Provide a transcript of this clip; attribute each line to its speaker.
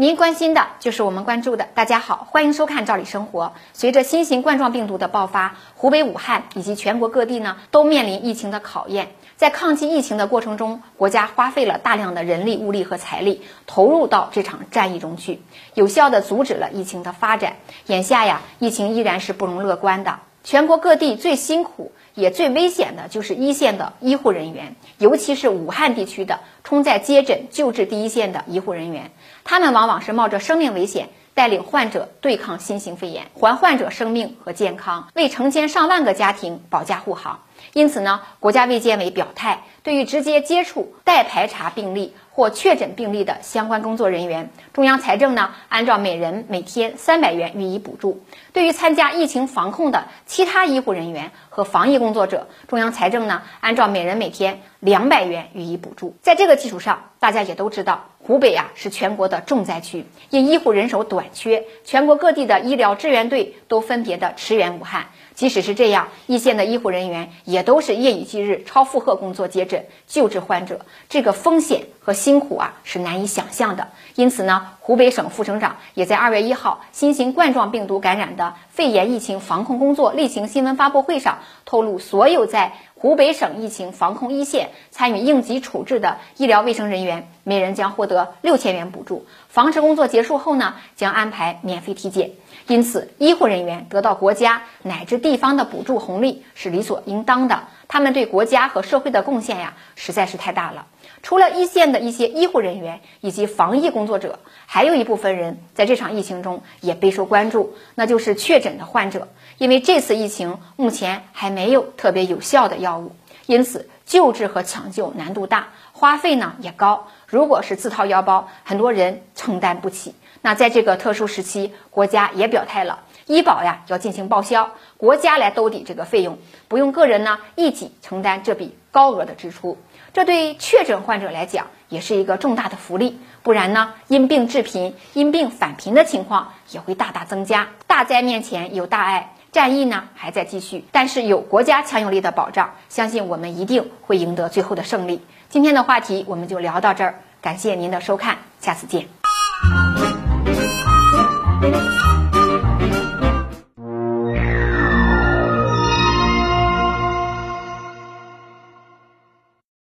Speaker 1: 您关心的就是我们关注的。大家好，欢迎收看《赵理生活》。随着新型冠状病毒的爆发，湖北武汉以及全国各地呢都面临疫情的考验。在抗击疫情的过程中，国家花费了大量的人力、物力和财力，投入到这场战役中去，有效的阻止了疫情的发展。眼下呀，疫情依然是不容乐观的。全国各地最辛苦也最危险的就是一线的医护人员，尤其是武汉地区的冲在接诊救治第一线的医护人员，他们往往是冒着生命危险，带领患者对抗新型肺炎，还患者生命和健康，为成千上万个家庭保驾护航。因此呢，国家卫健委表态，对于直接接触待排查病例或确诊病例的相关工作人员，中央财政呢按照每人每天三百元予以补助；对于参加疫情防控的其他医护人员和防疫工作者，中央财政呢按照每人每天两百元予以补助。在这个基础上，大家也都知道，湖北啊是全国的重灾区，因医护人手短缺，全国各地的医疗支援队都分别的驰援武汉。即使是这样，一线的医护人员也都是夜以继日、超负荷工作接诊、救治患者，这个风险和辛苦啊是难以想象的。因此呢，湖北省副省长也在二月一号新型冠状病毒感染的肺炎疫情防控工作例行新闻发布会上透露，所有在湖北省疫情防控一线参与应急处置的医疗卫生人员，每人将获得六千元补助。防治工作结束后呢，将安排免费体检。因此，医护人员得到国家乃至地方的补助红利是理所应当的。他们对国家和社会的贡献呀，实在是太大了。除了一线的一些医护人员以及防疫工作者，还有一部分人在这场疫情中也备受关注，那就是确诊的患者。因为这次疫情目前还没有特别有效的药物，因此救治和抢救难度大，花费呢也高。如果是自掏腰包，很多人承担不起。那在这个特殊时期，国家也表态了，医保呀要进行报销，国家来兜底这个费用，不用个人呢一己承担这笔高额的支出。这对确诊患者来讲也是一个重大的福利，不然呢因病致贫、因病返贫的情况也会大大增加。大灾面前有大爱，战役呢还在继续，但是有国家强有力的保障，相信我们一定会赢得最后的胜利。今天的话题我们就聊到这儿，感谢您的收看，下次见。